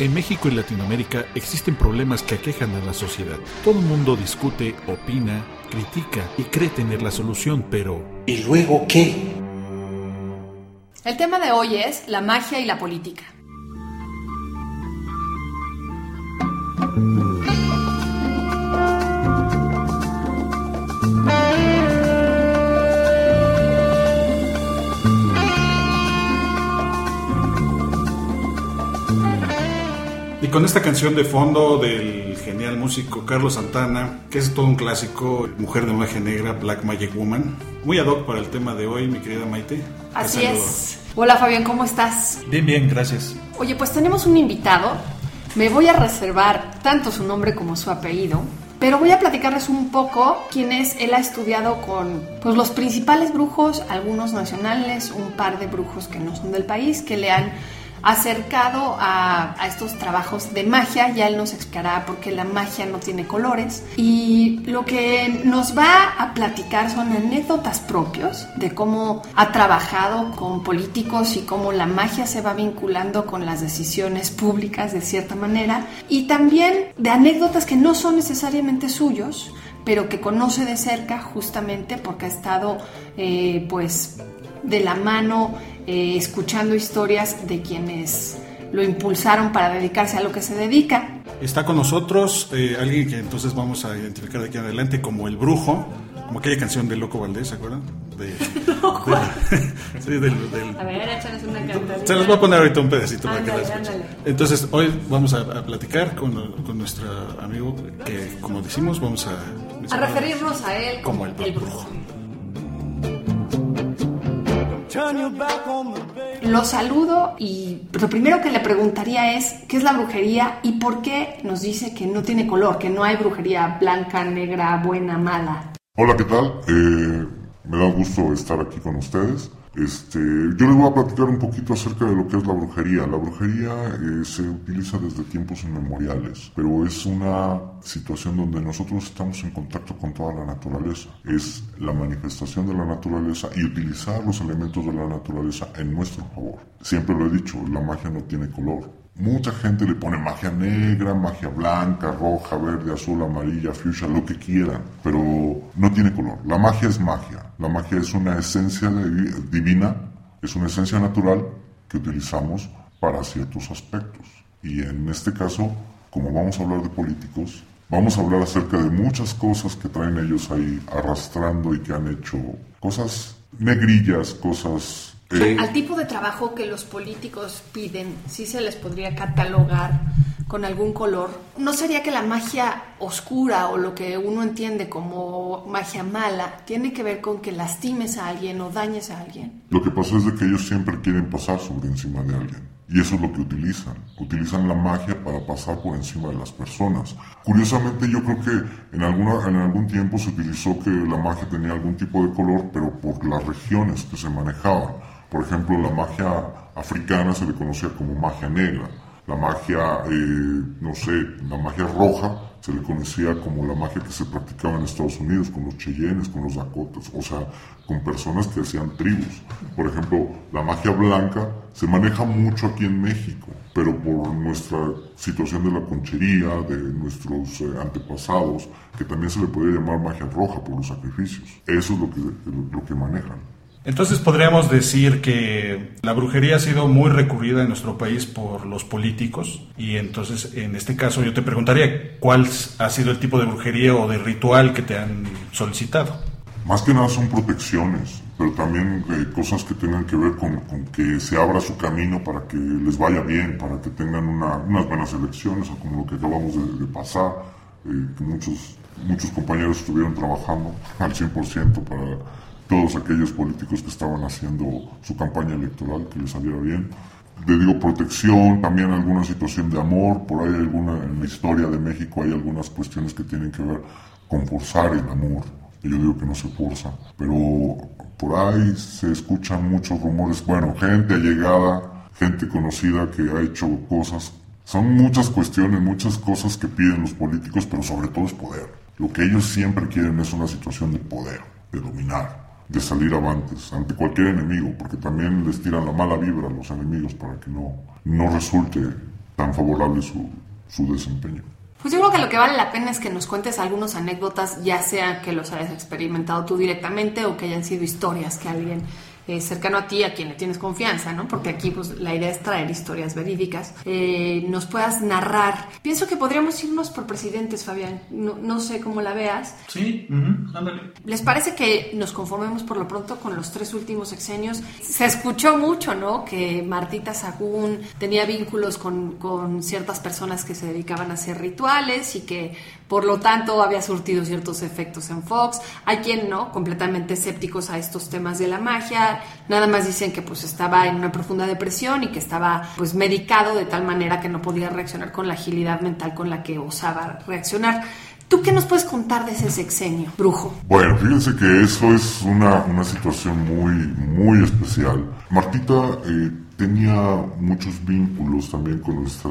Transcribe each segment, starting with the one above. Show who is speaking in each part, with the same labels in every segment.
Speaker 1: En México y Latinoamérica existen problemas que aquejan a la sociedad. Todo el mundo discute, opina, critica y cree tener la solución, pero
Speaker 2: ¿y luego qué?
Speaker 3: El tema de hoy es la magia y la política.
Speaker 1: Con esta canción de fondo del genial músico Carlos Santana, que es todo un clásico, Mujer de Magia Negra, Black Magic Woman, muy ad hoc para el tema de hoy, mi querida Maite.
Speaker 3: Así es. Hola Fabián, ¿cómo estás?
Speaker 1: Bien, bien, gracias.
Speaker 3: Oye, pues tenemos un invitado. Me voy a reservar tanto su nombre como su apellido, pero voy a platicarles un poco quién es. Él ha estudiado con pues, los principales brujos, algunos nacionales, un par de brujos que no son del país, que le han acercado a, estos trabajos de magia. Ya él nos explicará por qué la magia no tiene colores. Y lo que nos va a platicar son anécdotas propios de cómo ha trabajado con políticos y cómo la magia se va vinculando con las decisiones públicas de cierta manera. Y también de anécdotas que no son necesariamente suyos, pero que conoce de cerca justamente porque ha estado eh, pues de la mano eh, escuchando historias de quienes lo impulsaron para dedicarse a lo que se dedica.
Speaker 1: Está con nosotros eh, alguien que entonces vamos a identificar de aquí en adelante como el brujo, como aquella canción de Loco Valdés, ¿se acuerdan? De,
Speaker 3: sí, del, A ver, échanos una canción.
Speaker 1: Se los voy a poner ahorita un pedacito para que la escuchen. Entonces, hoy vamos a, platicar con, con, nuestro amigo que, como decimos, vamos a...
Speaker 3: A referirnos a él como, el brujo. Lo saludo y lo primero que le preguntaría es qué es la brujería y por qué nos dice que no tiene color, que no hay brujería blanca, negra, buena, mala.
Speaker 4: Hola, ¿qué tal? Eh, me da gusto estar aquí con ustedes. Este, yo les voy a platicar un poquito acerca de lo que es la brujería. La brujería eh, se utiliza desde tiempos inmemoriales, pero es una situación donde nosotros estamos en contacto con toda la naturaleza. Es la manifestación de la naturaleza y utilizar los elementos de la naturaleza en nuestro favor. Siempre lo he dicho, la magia no tiene color. Mucha gente le pone magia negra, magia blanca, roja, verde, azul, amarilla, fuchsia, lo que quieran, pero no tiene color. La magia es magia. La magia es una esencia divina, es una esencia natural que utilizamos para ciertos aspectos. Y en este caso, como vamos a hablar de políticos, vamos a hablar acerca de muchas cosas que traen ellos ahí arrastrando y que han hecho cosas negrillas, cosas
Speaker 3: al tipo de trabajo que los políticos piden, sí se les podría catalogar con algún color. ¿No sería que la magia oscura o lo que uno entiende como magia mala tiene que ver con que lastimes a alguien o dañes a alguien?
Speaker 4: Lo que pasa es de que ellos siempre quieren pasar sobre encima de alguien. Y eso es lo que utilizan. Utilizan la magia para pasar por encima de las personas. Curiosamente yo creo que en, alguna, en algún tiempo se utilizó que la magia tenía algún tipo de color, pero por las regiones que se manejaban. Por ejemplo, la magia africana se le conocía como magia negra. La magia, eh, no sé, la magia roja se le conocía como la magia que se practicaba en Estados Unidos, con los Cheyennes, con los Dakotas, o sea, con personas que hacían tribus. Por ejemplo, la magia blanca se maneja mucho aquí en México, pero por nuestra situación de la conchería, de nuestros eh, antepasados, que también se le podría llamar magia roja por los sacrificios. Eso es lo que, lo que manejan.
Speaker 1: Entonces podríamos decir que la brujería ha sido muy recurrida en nuestro país por los políticos y entonces en este caso yo te preguntaría cuál ha sido el tipo de brujería o de ritual que te han solicitado.
Speaker 4: Más que nada son protecciones, pero también cosas que tengan que ver con, que se abra su camino para que les vaya bien, para que tengan unas buenas elecciones como lo que acabamos de, pasar, eh, que muchos, muchos compañeros estuvieron trabajando al 100% para todos aquellos políticos que estaban haciendo su campaña electoral, que les saliera bien. Le digo protección, también alguna situación de amor, por ahí alguna, en la historia de México hay algunas cuestiones que tienen que ver con forzar el amor, yo digo que no se forza, pero por ahí se escuchan muchos rumores, bueno, gente allegada, gente conocida que ha hecho cosas, son muchas cuestiones, muchas cosas que piden los políticos, pero sobre todo es poder. Lo que ellos siempre quieren es una situación de poder, de dominar de salir avantes ante cualquier enemigo, porque también les tiran la mala vibra a los enemigos para que no, no resulte tan favorable su, su desempeño.
Speaker 3: Pues yo creo que lo que vale la pena es que nos cuentes algunas anécdotas, ya sea que los hayas experimentado tú directamente o que hayan sido historias que alguien eh, cercano a ti, a quien le tienes confianza, ¿no? Porque aquí pues, la idea es traer historias verídicas, eh, nos puedas narrar. Pienso que podríamos irnos por presidentes, Fabián. No, sé cómo la veas.
Speaker 1: Sí, ándale.
Speaker 3: ¿Les parece que nos conformemos por lo pronto con los tres últimos sexenios? Se escuchó mucho, ¿no? Que Martita Sagún tenía vínculos con, con ciertas personas que se dedicaban a hacer rituales y que por lo tanto había surtido ciertos efectos en Fox. Hay quien no, completamente escépticos a estos temas de la magia, nada más dicen que pues estaba en una profunda depresión y que estaba pues medicado de tal manera que no podía reaccionar con la agilidad mental con la que osaba reaccionar. ¿Tú qué nos puedes contar de ese sexenio, brujo?
Speaker 4: Bueno, fíjense que eso es una, una situación muy, muy especial. Martita eh, tenía muchos vínculos también con nuestra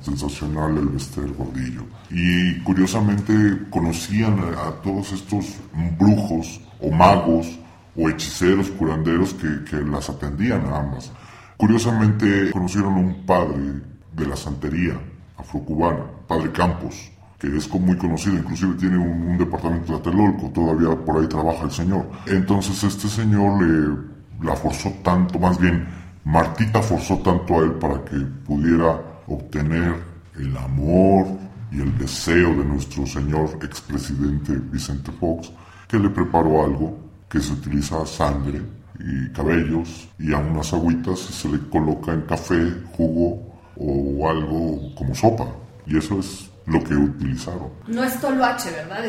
Speaker 4: sensacional Elvester Gordillo. Y curiosamente conocían a, todos estos brujos o magos o hechiceros, curanderos que, las atendían a ambas. Curiosamente conocieron a un padre de la santería afrocubana, padre Campos, que es muy conocido, inclusive tiene un, departamento de Atelolco, todavía por ahí trabaja el señor. Entonces este señor le la forzó tanto, más bien Martita forzó tanto a él para que pudiera obtener el amor y el deseo de nuestro señor expresidente Vicente Fox, que le preparó algo que se utiliza sangre y cabellos y a unas agüitas se le coloca en café, jugo o algo como sopa. Y eso es lo que utilizaron.
Speaker 3: No es toloache, ¿verdad?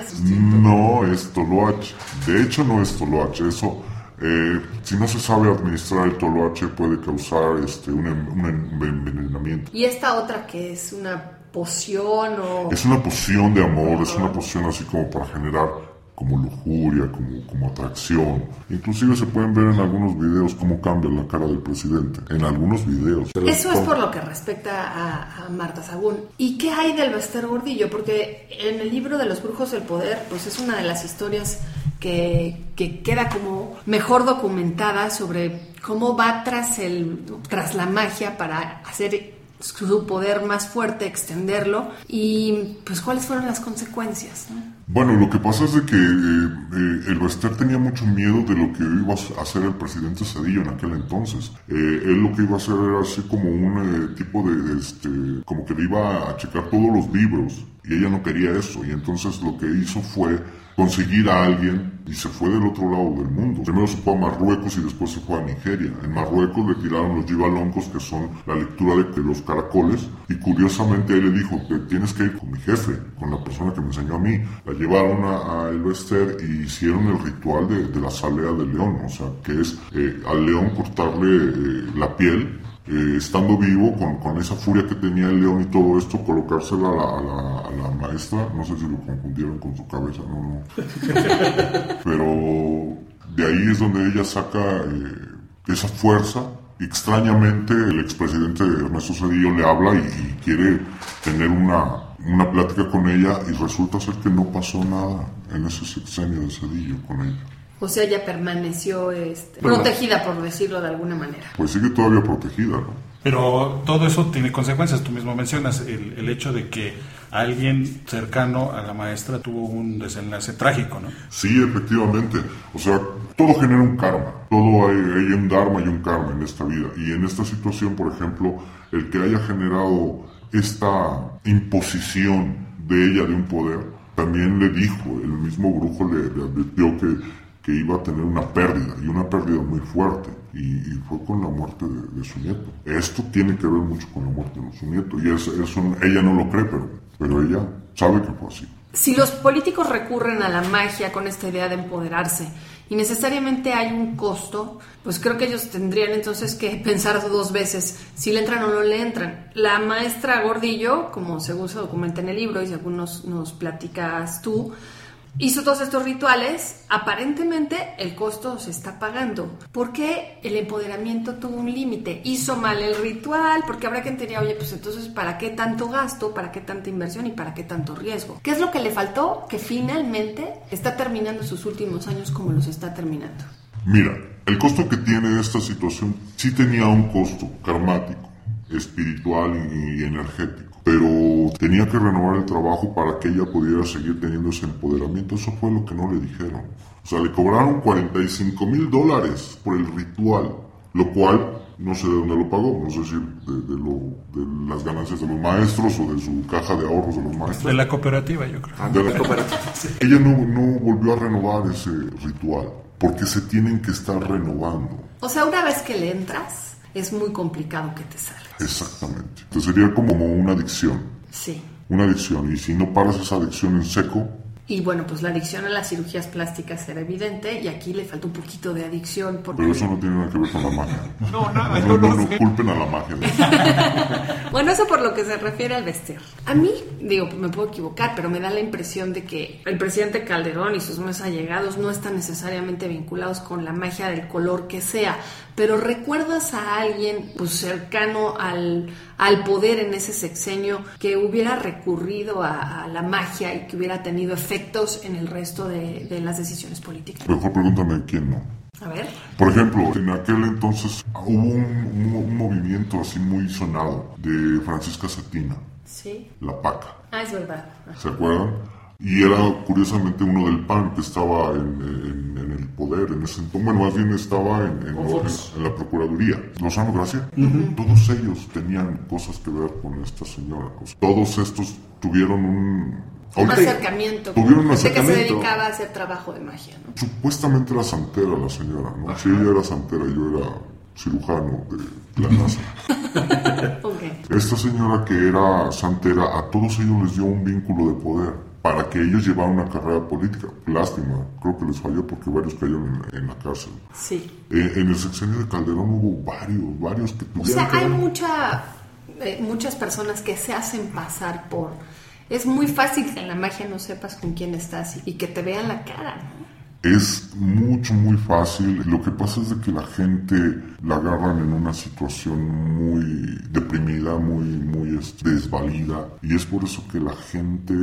Speaker 4: no es toloache. De hecho, no es toloache. Eso eh, si no se sabe administrar el toloache puede causar este, un, envenenamiento.
Speaker 3: ¿Y esta otra que es una poción o...?
Speaker 4: Es una poción de amor, es una poción así como para generar como lujuria, como, como atracción. Inclusive se pueden ver en algunos videos cómo cambia la cara del presidente. En algunos videos.
Speaker 3: Eso es por lo que respecta a, Marta Sagún. ¿Y qué hay del Bester Gordillo? Porque en el libro de los brujos del poder, pues es una de las historias que, que, queda como mejor documentada sobre cómo va tras, el, tras la magia para hacer su poder más fuerte, extenderlo y pues cuáles fueron las consecuencias.
Speaker 4: Bueno, lo que pasa es de que eh, eh, el Bester tenía mucho miedo de lo que iba a hacer el presidente Cedillo en aquel entonces. Eh, él lo que iba a hacer era así como un tipo de, este, como que le iba a checar todos los libros y ella no quería eso y entonces lo que hizo fue conseguir a alguien y se fue del otro lado del mundo. Primero se fue a Marruecos y después se fue a Nigeria. En Marruecos le tiraron los gibaloncos, que son la lectura de, los caracoles, y curiosamente él le dijo, que tienes que ir con mi jefe, con la persona que me enseñó a mí. La llevaron a, El Bester y hicieron el ritual de, la salea del león, o sea, que es eh, al león cortarle eh, la piel eh, estando vivo, con, esa furia que tenía el león y todo esto, colocársela a la, maestra, no sé si lo confundieron con su cabeza, no, no. Pero de ahí es donde ella saca eh, esa fuerza. Extrañamente, el expresidente Ernesto Cedillo le habla y, quiere tener una, una plática con ella y resulta ser que no pasó nada en ese sexenio de Cedillo con ella.
Speaker 3: O sea, ella permaneció este, protegida, por decirlo de alguna manera.
Speaker 4: Pues sigue todavía protegida, ¿no?
Speaker 1: Pero todo eso tiene consecuencias. Tú mismo mencionas el, el, hecho de que alguien cercano a la maestra tuvo un desenlace trágico, ¿no?
Speaker 4: Sí, efectivamente. O sea, todo genera un karma. Todo hay, hay un dharma y un karma en esta vida. Y en esta situación, por ejemplo, el que haya generado esta imposición de ella de un poder, también le dijo, el mismo brujo le, le advirtió que que iba a tener una pérdida y una pérdida muy fuerte y, fue con la muerte de, su nieto. Esto tiene que ver mucho con la muerte de su nieto y eso, ella no lo cree, pero, pero ella sabe que fue así.
Speaker 3: Si los políticos recurren a la magia con esta idea de empoderarse y necesariamente hay un costo, pues creo que ellos tendrían entonces que pensar dos veces si le entran o no le entran. La maestra Gordillo, como según se documenta en el libro y según nos, nos platicas tú, hizo todos estos rituales, aparentemente el costo se está pagando. ¿Por qué el empoderamiento tuvo un límite? Hizo mal el ritual, porque habrá quien tenía, oye, pues entonces, ¿para qué tanto gasto? ¿Para qué tanta inversión? ¿Y para qué tanto riesgo? ¿Qué es lo que le faltó? Que finalmente está terminando sus últimos años como los está terminando.
Speaker 4: Mira, el costo que tiene esta situación sí tenía un costo karmático espiritual y, energético. Pero tenía que renovar el trabajo para que ella pudiera seguir teniendo ese empoderamiento. Eso fue lo que no le dijeron. O sea, le cobraron 45 mil dólares por el ritual, lo cual no sé de dónde lo pagó, no sé si de, las ganancias de los maestros o de su caja de ahorros de los maestros.
Speaker 1: De la cooperativa, yo creo.
Speaker 4: Ah, de la cooperativa. Ella no, no volvió a renovar ese ritual, porque se tienen que estar renovando.
Speaker 3: O sea, una vez que le entras, es muy complicado que te salgas.
Speaker 4: Exactamente. Entonces sería como una adicción.
Speaker 3: Sí.
Speaker 4: Una adicción. Y si no paras esa adicción en seco,
Speaker 3: y bueno, pues la adicción a las cirugías plásticas era evidente y aquí le falta un poquito de adicción.
Speaker 4: Porque... Pero eso no tiene nada que ver con la magia. No, nada. No, no, no, culpen a la magia.
Speaker 3: bueno, eso por lo que se refiere al vestir. A mí, digo, me puedo equivocar, pero me da la impresión de que el presidente Calderón y sus más allegados no están necesariamente vinculados con la magia del color que sea, pero recuerdas a alguien pues, cercano al, al poder en ese sexenio que hubiera recurrido a, la magia y que hubiera tenido efectos en el resto de, las decisiones políticas.
Speaker 4: Mejor pregúntame quién no.
Speaker 3: A ver.
Speaker 4: Por ejemplo, en aquel entonces hubo un, movimiento así muy sonado de Francisca Cetina.
Speaker 3: Sí.
Speaker 4: La PACA.
Speaker 3: Ah, es verdad.
Speaker 4: ¿Se acuerdan? Y era curiosamente uno del PAN que estaba en, el poder en ese entonces. Bueno, más bien estaba en, la Procuraduría. Lozano Gracia. Todos ellos tenían cosas que ver con esta señora. todos estos tuvieron un,
Speaker 3: un acercamiento.
Speaker 4: Tuvieron un acercamiento.
Speaker 3: que se dedicaba a hacer trabajo de magia, ¿no?
Speaker 4: Supuestamente era santera la señora, ¿no? Si ella era santera, yo era cirujano de la NASA. Esta señora que era santera, a todos ellos les dio un vínculo de poder para que ellos llevaran una carrera política. Lástima, creo que les falló porque varios cayeron en, la cárcel.
Speaker 3: Sí.
Speaker 4: Eh, en el sexenio de Calderón hubo varios, varios que
Speaker 3: tuvieron. O sea, hay mucha, eh, muchas personas que se hacen pasar por. Es muy fácil que en la magia no sepas con quién estás y que te vean la cara,
Speaker 4: Es mucho, muy fácil. Lo que pasa es de que la gente la agarran en una situación muy deprimida, muy, muy desvalida. Y es por eso que la gente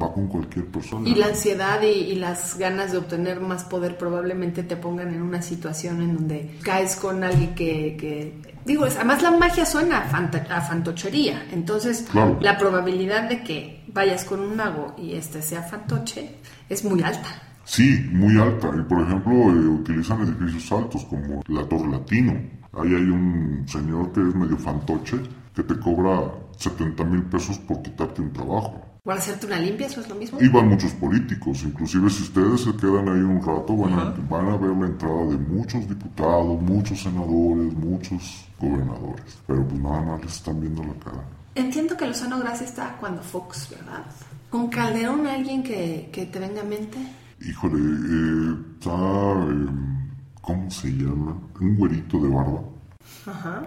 Speaker 4: va con cualquier persona.
Speaker 3: Y la ansiedad y, las ganas de obtener más poder probablemente te pongan en una situación en donde caes con alguien que... digo, además la magia suena a, fantochería, entonces la probabilidad de que vayas con un mago y este sea fantoche es muy alta.
Speaker 4: Sí, muy alta. Y por ejemplo, eh, utilizan edificios altos como la Torre Latino. Ahí hay un señor que es medio fantoche que te cobra 70 mil pesos por quitarte un trabajo.
Speaker 3: ¿Para hacerte una limpia? ¿Eso es lo mismo?
Speaker 4: Iban muchos políticos, inclusive si ustedes se quedan ahí un rato van a, van a ver la entrada de muchos diputados, muchos senadores, muchos gobernadores, pero pues nada más les están viendo la cara.
Speaker 3: Entiendo que Lozano Gracia está cuando Fox, ¿verdad? ¿Con Calderón alguien que, que te venga a mente?
Speaker 4: Híjole, eh, está, em, ¿cómo se llama? Un güerito de barba.
Speaker 3: Ajá.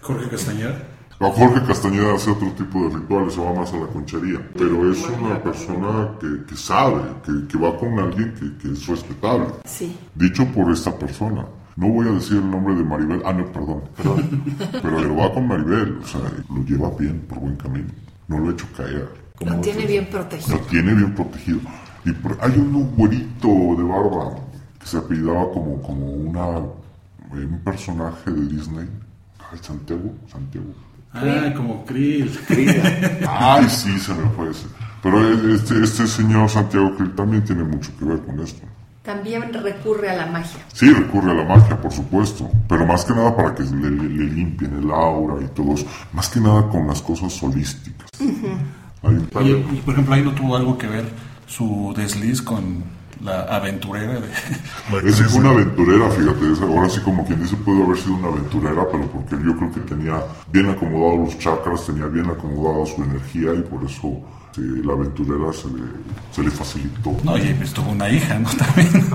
Speaker 1: Jorge Castañeda.
Speaker 4: A Jorge Castañeda hace otro tipo de rituales, se va más a la conchería, pero es una persona que, sabe, que, va con alguien que, es respetable.
Speaker 3: Sí.
Speaker 4: Dicho por esta persona. No voy a decir el nombre de Maribel, ah, no, perdón, pero él va con Maribel, o sea, lo lleva bien, por buen camino, no lo ha hecho caer.
Speaker 3: Lo tiene bien protegido.
Speaker 4: Lo tiene bien protegido. Y hay un güerito de barba que se apellidaba como, como una, un personaje de Disney, Santiago, Santiago.
Speaker 1: Ah, como Krill.
Speaker 4: Ay, sí, se me fue ese. Pero este, este señor Santiago Krill también tiene mucho que ver con esto.
Speaker 3: También recurre a la magia.
Speaker 4: Sí, recurre a la magia, por supuesto. Pero más que nada para que le, limpien el aura y todo eso. Más que nada con las cosas holísticas.
Speaker 1: y por ejemplo, ahí no tuvo algo que ver su desliz con la aventurera de...
Speaker 4: Fue una aventurera, fíjate, ahora sí como quien dice pudo haber sido una aventurera, pero porque yo creo que tenía bien acomodados los chakras, tenía bien acomodada su energía y por eso la aventurera se le, se le facilitó.
Speaker 1: No, y pues tuvo una hija, ¿no? También.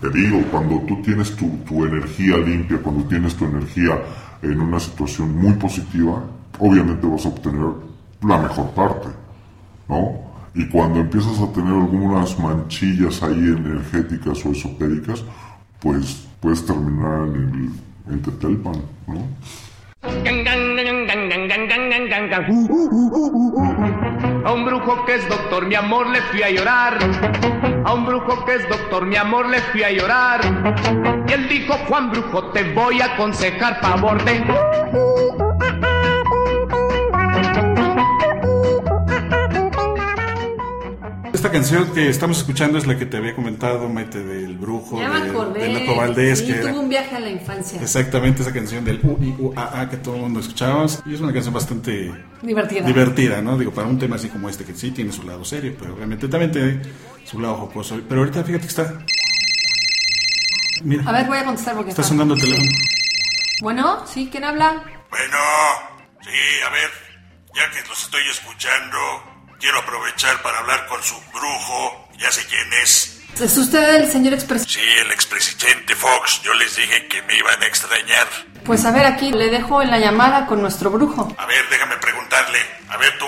Speaker 4: Te digo, cuando tú tienes tu, tu energía limpia, cuando tienes tu energía en una situación muy positiva, obviamente vas a obtener la mejor parte, ¿no? Y cuando empiezas a tener algunas manchillas ahí energéticas o esotéricas, pues puedes terminar en el en Tetelpan, ¿no?
Speaker 2: A un brujo que es doctor, mi amor, le fui a llorar. A un brujo que es doctor, mi amor, le fui a llorar. Y él dijo, Juan Brujo, te voy a aconsejar favor de...
Speaker 1: esta canción que estamos escuchando es la que te había comentado, Mete, del brujo
Speaker 3: Ya me
Speaker 1: de,
Speaker 3: acordé.
Speaker 1: de Loco Valdés.
Speaker 3: Sí,
Speaker 1: que era
Speaker 3: tuve un viaje a la infancia.
Speaker 1: exactamente esa canción del U, I, U, A, A que todo el mundo escuchábamos. Y es una canción bastante
Speaker 3: Divertida.
Speaker 1: divertida, ¿no? Digo, para un tema así como este, que sí tiene su lado serio, pero obviamente también tiene su lado jocoso. Pero ahorita fíjate que está. Mira,
Speaker 3: A ver, voy a contestar porque
Speaker 1: está sonando el teléfono.
Speaker 3: Bueno, ¿sí? ¿Quién habla?
Speaker 5: Bueno, sí, a ver, ya que los estoy escuchando, quiero aprovechar para hablar con su brujo, ya sé quién es.
Speaker 3: ¿Es usted el señor expresidente?
Speaker 5: Sí, el expresidente Fox, yo les dije que me iban a extrañar.
Speaker 3: Pues a ver, aquí le dejo en la llamada con nuestro brujo.
Speaker 5: A ver, déjame preguntarle, a ver tú,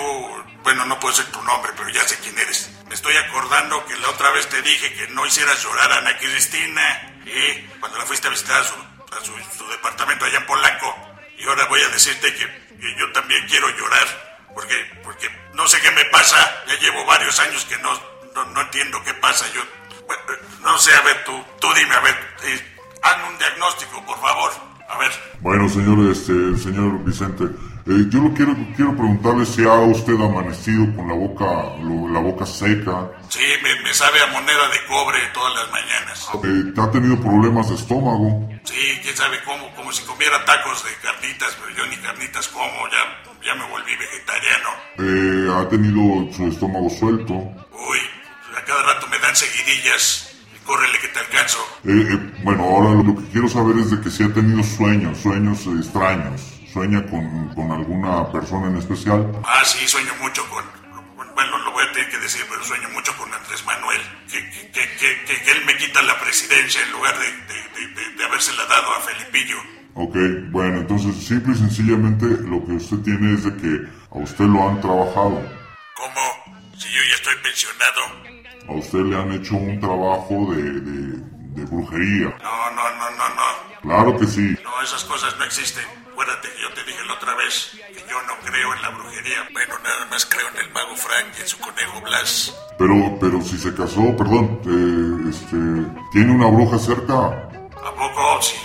Speaker 5: bueno, no puedo ser tu nombre, pero ya sé quién eres. Me estoy acordando que la otra vez te dije que no hicieras llorar a Ana Cristina, ¿eh? Cuando la fuiste a visitar a su, a su, su departamento allá en Polanco. Y ahora voy a decirte que, que yo también quiero llorar, porque, porque no sé qué me pasa, ya llevo varios años que no, no, no entiendo qué pasa, yo, bueno, no sé, a ver, tú, tú dime, a ver, eh, hazme un diagnóstico, por favor, a ver.
Speaker 4: Bueno, señor, este, señor Vicente, eh, yo lo quiero, quiero preguntarle si ha usted amanecido con la boca, lo- la boca seca,
Speaker 5: Sí, me, me sabe a moneda de cobre todas las mañanas.
Speaker 4: eh, ha tenido problemas de estómago.
Speaker 5: Sí, quién sabe cómo, como si comiera tacos de carnitas, pero yo ni carnitas como, ya, ya me volví vegetariano.
Speaker 4: Eh, ha tenido su estómago suelto.
Speaker 5: Uy, a cada rato me dan seguidillas. Córrele que te alcanzo.
Speaker 4: Eh, eh, bueno, ahora lo que quiero saber es de que si ha tenido sueños, sueños extraños. Sueña con, con alguna persona en especial.
Speaker 5: Ah, sí, sueño mucho con... Bueno, lo voy a tener que decir, pero sueño mucho con Andrés Manuel. Que, que, que, que- él me quita la presidencia en lugar de, de, de, de- de habérsela dado a Felipillo.
Speaker 4: Ok, bueno, entonces simple y sencillamente lo que usted tiene es de que a usted lo han trabajado.
Speaker 5: ¿Cómo? Si yo ya estoy pensionado.
Speaker 4: A usted le han hecho un trabajo de, de, de brujería.
Speaker 5: No, no, no, no, no.
Speaker 4: Claro que sí.
Speaker 5: No, esas cosas no existen. Acuérdate que yo te dije la otra vez que yo no creo en la brujería. Bueno, nada más creo en el mago Frank y en su conejo Blas.
Speaker 4: Pero, pero si se casó, perdón, eh, este, tiene una bruja cerca.
Speaker 5: ¿A poco? Sí,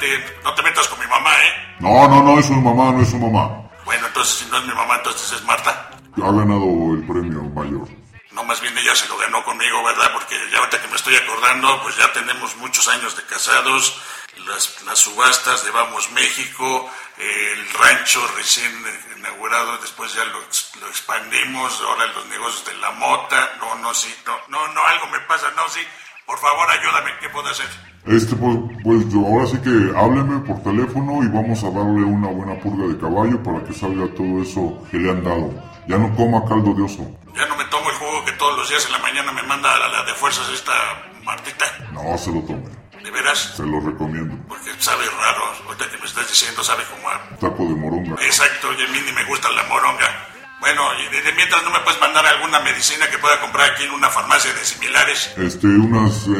Speaker 5: espérate, no te metas con mi mamá, ¿eh?
Speaker 4: No, no, no es su mamá, no es su mamá.
Speaker 5: Bueno, entonces si no es mi mamá, entonces es Marta.
Speaker 4: Ha ganado el premio mayor.
Speaker 5: No, más bien ella se lo ganó conmigo, ¿verdad? Porque ya ahorita que me estoy acordando, pues ya tenemos muchos años de casados, las, las subastas de Vamos México, el rancho recién inaugurado, después ya lo, lo expandimos, ahora los negocios de la mota, no, no, sí, no, no, no, algo me pasa, no, sí, por favor ayúdame, ¿qué puedo hacer?
Speaker 4: Este, pues, pues yo- ahora sí que hábleme por teléfono y vamos a darle una buena purga de caballo para que salga todo eso que le han dado. Ya no coma caldo de oso.
Speaker 5: Ya no me tomo el jugo que todos los días en la mañana me manda a la de fuerzas esta Martita,
Speaker 4: No se lo tome.
Speaker 5: ¿de veras?
Speaker 4: Se lo recomiendo.
Speaker 5: Porque sabe raro, ahorita que me estás diciendo, sabe como a
Speaker 4: Taco de moronga.
Speaker 5: Exacto, y a mí ni me gusta la moronga. Bueno, y de, de mientras no me puedes mandar alguna medicina que pueda comprar aquí en una farmacia de similares.
Speaker 4: Este, unas eh,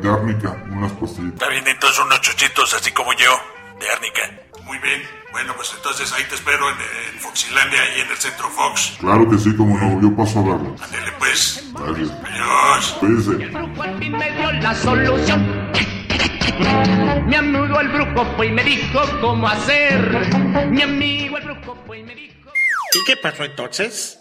Speaker 4: de árnica, unas pastillitas.
Speaker 5: Está bien, entonces unos chuchitos así como yo, de árnica. Muy bien, bueno, pues entonces ahí te espero en, en Foxilandia y en el centro Fox.
Speaker 4: Claro que sí, como no, yo paso a verlo.
Speaker 5: Ándele pues.
Speaker 4: Gracias.
Speaker 5: Adiós.
Speaker 4: Cuídese.
Speaker 2: brujo al fin me dio la solución. Mi amigo el brujo fue y me dijo cómo hacer. Mi amigo el brujo fue y me dijo.
Speaker 6: ¿Y qué pasó entonces?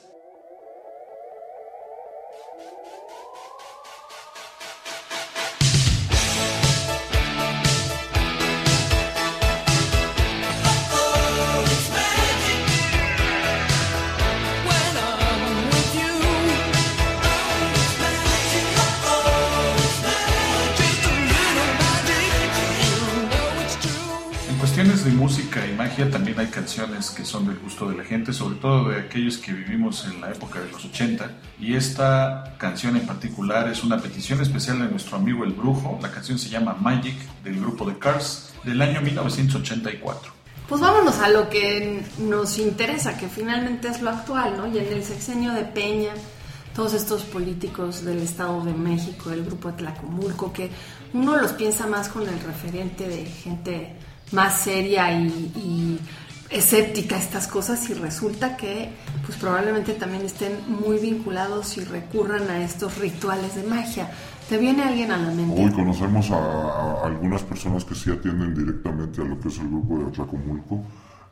Speaker 1: Magia también hay canciones que son del gusto de la gente, sobre todo de aquellos que vivimos en la época de los 80. Y esta canción en particular es una petición especial de nuestro amigo El Brujo. La canción se llama Magic del grupo The Cars del año 1984.
Speaker 3: Pues vámonos a lo que nos interesa, que finalmente es lo actual, ¿no? Y en el sexenio de Peña, todos estos políticos del Estado de México, del grupo de Tlacomulco, que uno los piensa más con el referente de gente más seria y, escéptica a estas cosas y resulta que pues probablemente también estén muy vinculados y recurran a estos rituales de magia. ¿Te viene alguien a la mente?
Speaker 4: Hoy conocemos a, a algunas personas que sí atienden directamente a lo que es el grupo de Atlacomulco.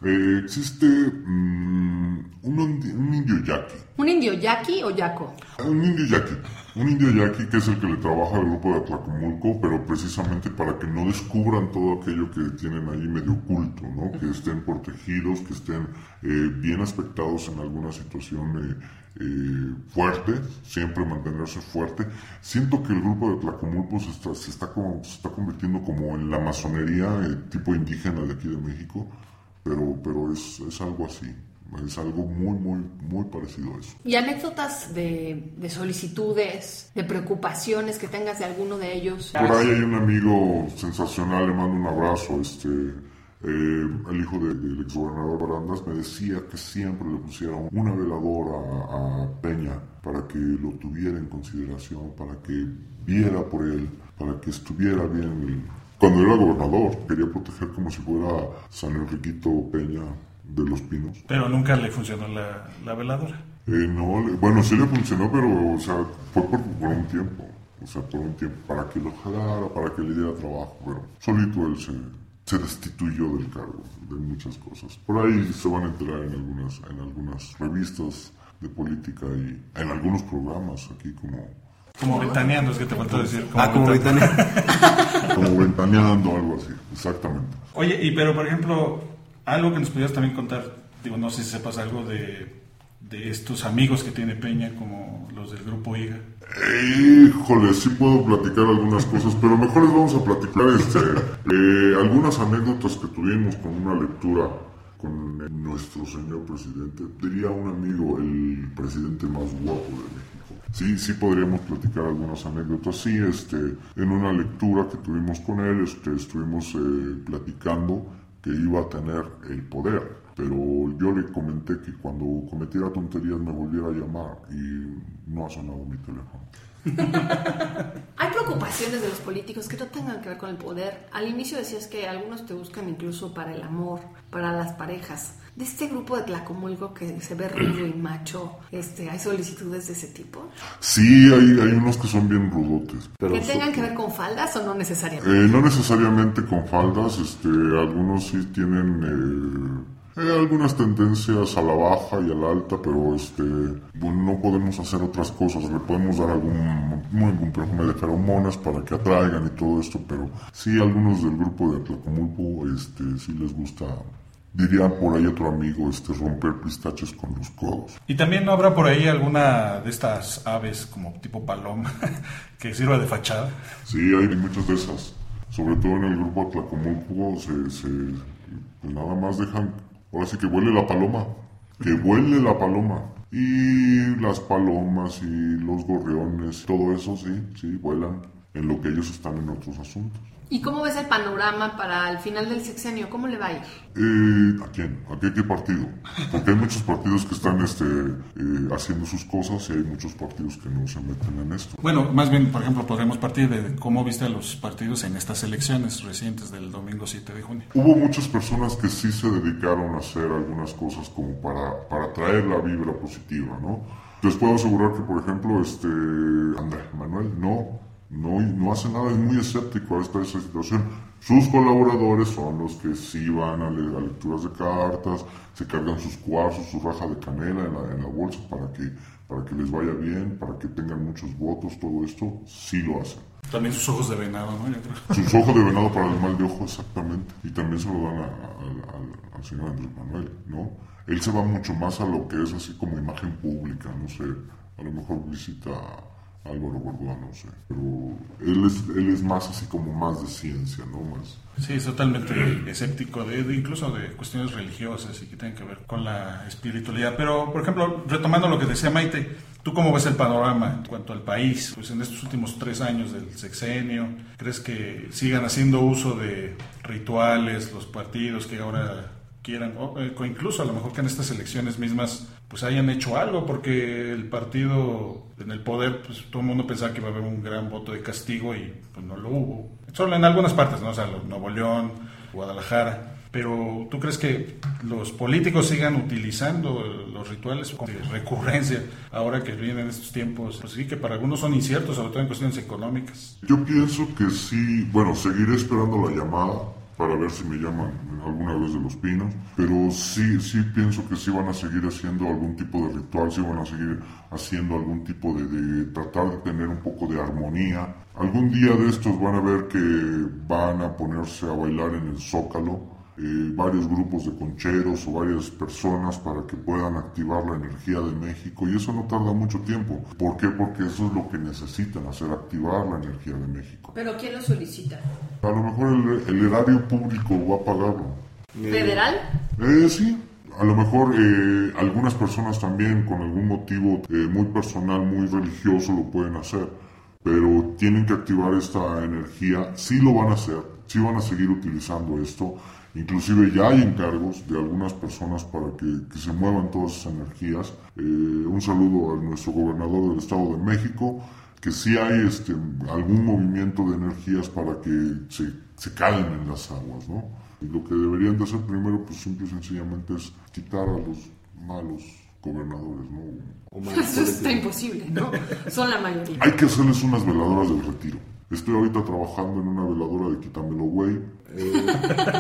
Speaker 4: Eh, existe mm, un, indi- un indio yaqui.
Speaker 3: ¿Un indio yaqui o yaco?
Speaker 4: Un indio yaqui. Un indio yaqui que es el que le trabaja al grupo de Atlacomulco, pero precisamente para que no descubran todo aquello que tienen ahí medio oculto, ¿no? Que estén protegidos, que estén eh, bien aspectados en alguna situación eh, eh, fuerte, siempre mantenerse fuerte. Siento que el grupo de Atlacomulco se está, se está, como- se está convirtiendo como en la masonería eh, tipo indígena de aquí de México, pero, pero es, es algo así. Es algo muy, muy, muy parecido a eso.
Speaker 3: ¿Y anécdotas de, de solicitudes, de preocupaciones que tengas de alguno de ellos?
Speaker 4: Por ahí hay un amigo sensacional, le mando un abrazo. Este, eh, el hijo de- del exgobernador Barandas me decía que siempre le pusiera una veladora a, a Peña para que lo tuviera en consideración, para que viera por él, para que estuviera bien. Cuando era gobernador, quería proteger como si fuera San Enriquito Peña de los Pinos.
Speaker 1: Pero nunca le funcionó la, la veladora.
Speaker 4: Eh, no, bueno, sí le funcionó, pero, o sea, fue por, por un tiempo. O sea, por un tiempo, para que lo jalara, para que le diera trabajo, pero solito él se, se destituyó del cargo de muchas cosas. Por ahí se van a enterar en algunas, en algunas revistas de política y en algunos programas aquí como,
Speaker 1: Como ventaneando, es que te faltó decir.
Speaker 7: Ah, como
Speaker 1: ventaneando.
Speaker 4: Como ventaneando, algo así, exactamente.
Speaker 1: Oye, y pero por ejemplo, algo que nos pudieras también contar, digo, no sé si sepas algo de, de estos amigos que tiene Peña, como los del grupo IGA.
Speaker 4: Híjole, sí puedo platicar algunas cosas, pero mejor les vamos a platicar este, eh, algunas anécdotas que tuvimos con una lectura con nuestro señor presidente. Diría un amigo, el presidente más guapo de México. Sí, sí podríamos platicar algunas anécdotas. Sí, este, en una lectura que tuvimos con él, este, estuvimos eh, platicando que iba a tener el poder. Pero yo le comenté que cuando cometiera tonterías me volviera a llamar y no ha sonado mi teléfono.
Speaker 3: Hay preocupaciones de los políticos que no tengan que ver con el poder. Al inicio decías que algunos te buscan incluso para el amor, para las parejas. De este grupo de Tlacomulco que se ve rudo y macho, este, ¿hay solicitudes de ese tipo?
Speaker 4: Sí, hay, hay unos que son bien rudotes.
Speaker 7: Pero
Speaker 3: ¿Que tengan que ver con faldas o no necesariamente?
Speaker 4: Eh, no necesariamente con faldas, este, algunos sí tienen eh, eh, algunas tendencias a la baja y a la alta, pero este, bueno, no podemos hacer otras cosas. Le podemos dar algún, algún perfume de feromonas para que atraigan y todo esto, pero sí algunos del grupo de Atlacomulco este, sí les gusta, dirían por ahí otro amigo, este, romper pistaches con los codos.
Speaker 1: Y también no habrá por ahí alguna de estas aves como tipo paloma que sirva de fachada.
Speaker 4: Sí, hay muchas de esas. Sobre todo en el grupo Atlacomulco se, se pues nada más dejan, ahora sí que vuele la paloma, que vuele la paloma. Y las palomas y los gorriones, todo eso sí, sí, vuelan en lo que ellos están en otros asuntos.
Speaker 3: ¿Y cómo ves el panorama para el final del sexenio? ¿Cómo le va a ir?
Speaker 4: Eh, ¿A quién? ¿A qué, qué partido? Porque hay muchos partidos que están este, eh, haciendo sus cosas y hay muchos partidos que no se meten en esto.
Speaker 1: Bueno, más bien, por ejemplo, podremos partir de cómo viste a los partidos en estas elecciones recientes del domingo 7 de junio.
Speaker 4: Hubo muchas personas que sí se dedicaron a hacer algunas cosas como para, para traer la vibra positiva, ¿no? Les puedo asegurar que, por ejemplo, este Andrés Manuel no, no, no hace nada, es muy escéptico a esta, esa situación. Sus colaboradores son los que sí van a, le- a lecturas de cartas, se cargan sus cuarzos, su raja de canela en la, en la bolsa para que, para que les vaya bien, para que tengan muchos votos, todo esto, sí lo hacen.
Speaker 1: También sus ojos de venado, ¿no?
Speaker 4: Sus ojos de venado para el mal de ojo, exactamente. Y también se lo dan a- a- al- señor Andrés Manuel, ¿no? Él se va mucho más a lo que es así como imagen pública, no sé. A lo mejor visita Álvaro Gordoa, no sé. Pero él es, él es más así como más de ciencia, ¿no? Más.
Speaker 1: Sí, es totalmente escéptico, de, de- incluso de cuestiones religiosas y que tienen que ver con la espiritualidad. Pero, por ejemplo, retomando lo que decía Maite, ¿tú cómo ves el panorama en cuanto al país? Pues en estos últimos tres años del sexenio, ¿crees que sigan haciendo uso de rituales los partidos que ahora quieran, o eh, incluso a lo mejor que en estas elecciones mismas pues hayan hecho algo, porque el partido en el poder, pues todo el mundo pensaba que iba a haber un gran voto de castigo y pues no lo hubo. Solo en algunas partes, ¿no? O sea, Nuevo León, Guadalajara. Pero ¿tú crees que los políticos sigan utilizando los rituales de recurrencia ahora que vienen estos tiempos? Pues sí, que para algunos son inciertos, sobre todo en cuestiones económicas.
Speaker 4: Yo pienso que sí, bueno, seguiré esperando la llamada para ver si me llaman alguna vez de los pinos, pero sí, sí pienso que sí van a seguir haciendo algún tipo de ritual, sí van a seguir haciendo algún tipo de, de tratar de tener un poco de armonía. Algún día de estos van a ver que van a ponerse a bailar en el zócalo, eh, varios grupos de concheros o varias personas para que puedan activar la energía de México y eso no tarda mucho tiempo. ¿Por qué? Porque eso es lo que necesitan hacer, activar la energía de México.
Speaker 3: ¿Pero quién lo solicita?
Speaker 4: A lo mejor el, el erario público va a pagarlo.
Speaker 3: ¿Federal?
Speaker 4: Eh, sí, a lo mejor eh, algunas personas también con algún motivo eh, muy personal, muy religioso lo pueden hacer, pero tienen que activar esta energía, sí lo van a hacer, sí van a seguir utilizando esto, inclusive ya hay encargos de algunas personas para que, que se muevan todas esas energías. Eh, un saludo a nuestro gobernador del Estado de México, que sí hay este, algún movimiento de energías para que se, se calmen las aguas, ¿no? Y lo que deberían de hacer primero, pues simple y sencillamente es quitar a los malos gobernadores, ¿no?
Speaker 3: Eso está imposible, ¿no? Son la mayoría.
Speaker 4: Hay que hacerles unas veladoras del retiro. Estoy ahorita trabajando en una veladora de Quítamelo Güey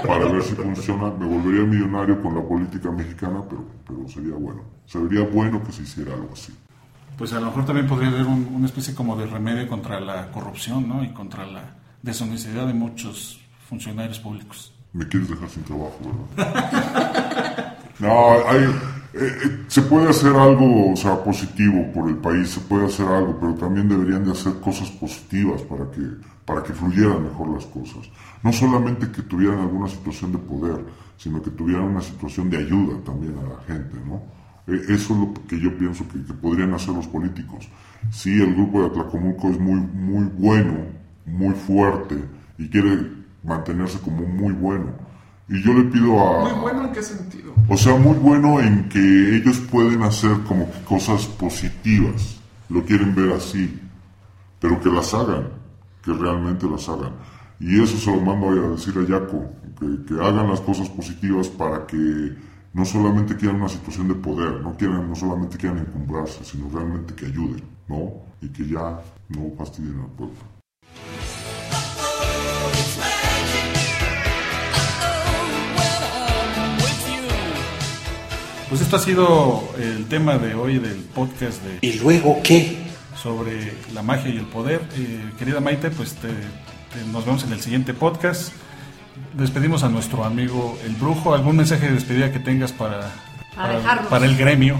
Speaker 4: para ver si funciona. Me volvería millonario con la política mexicana, pero, pero sería bueno. Sería bueno que se hiciera algo así.
Speaker 1: Pues a lo mejor también podría haber un- una especie como de remedio contra la corrupción, ¿no? Y contra la deshonestidad de muchos funcionarios públicos.
Speaker 4: Me quieres dejar sin trabajo, ¿verdad? No, hay, eh, eh, se puede hacer algo, o sea, positivo por el país, se puede hacer algo, pero también deberían de hacer cosas positivas para que, para que fluyeran mejor las cosas. No solamente que tuvieran alguna situación de poder, sino que tuvieran una situación de ayuda también a la gente, ¿no? Eh, Eso es lo que yo pienso que, podrían hacer los políticos. Sí, el grupo de Atlacomulco es muy, muy bueno, muy fuerte y quiere mantenerse como muy bueno. Y yo le pido a...
Speaker 7: Muy bueno en qué sentido.
Speaker 4: O sea, muy bueno en que ellos pueden hacer como que cosas positivas. Lo quieren ver así. Pero que las hagan. Que realmente las hagan. Y eso se lo mando a decir a Yaco. Que, que hagan las cosas positivas para que no solamente quieran una situación de poder, no, quieran, no solamente quieran encumbrarse, sino realmente que ayuden, ¿no? Y que ya no fastidien al pueblo.
Speaker 1: Pues esto ha sido el tema de hoy del podcast de
Speaker 6: ¿Y luego qué?
Speaker 1: sobre la magia y el poder. Eh, querida Maite, pues te- te- nos vemos en el siguiente podcast. Despedimos a nuestro amigo el brujo. ¿Algún mensaje de despedida que tengas para, para, para el gremio?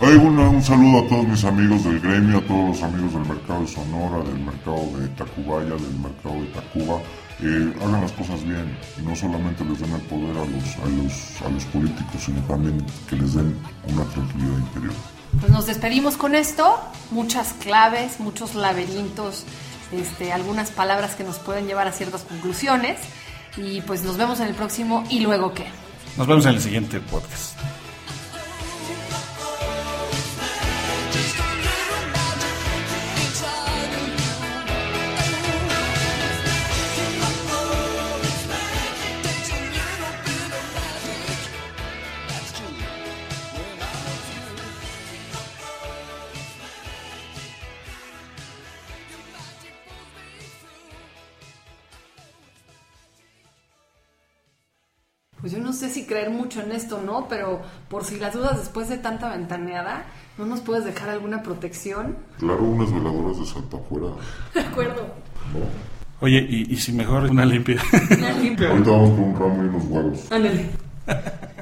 Speaker 4: Un saludo a todos mis amigos del gremio, a todos los amigos del mercado de Sonora, del mercado de Tacubaya, del mercado de Tacuba. Eh, hagan las cosas bien y no solamente les den el poder a los, a los, a los políticos, sino también que les den una tranquilidad interior.
Speaker 3: Pues nos despedimos con esto. Muchas claves, muchos laberintos, este, algunas palabras que nos pueden llevar a ciertas conclusiones. Y pues nos vemos en el próximo. ¿Y luego qué?
Speaker 1: Nos vemos en el siguiente podcast.
Speaker 3: Mucho en esto, ¿no? Pero por si las dudas después de tanta ventaneada, ¿no nos puedes dejar alguna protección?
Speaker 4: Claro, unas veladoras de salta afuera.
Speaker 3: De acuerdo.
Speaker 1: Oye, y, y si mejor una limpia.
Speaker 3: Una limpia.
Speaker 4: Ahorita vamos con un ramo y unos huevos.
Speaker 3: Ándale.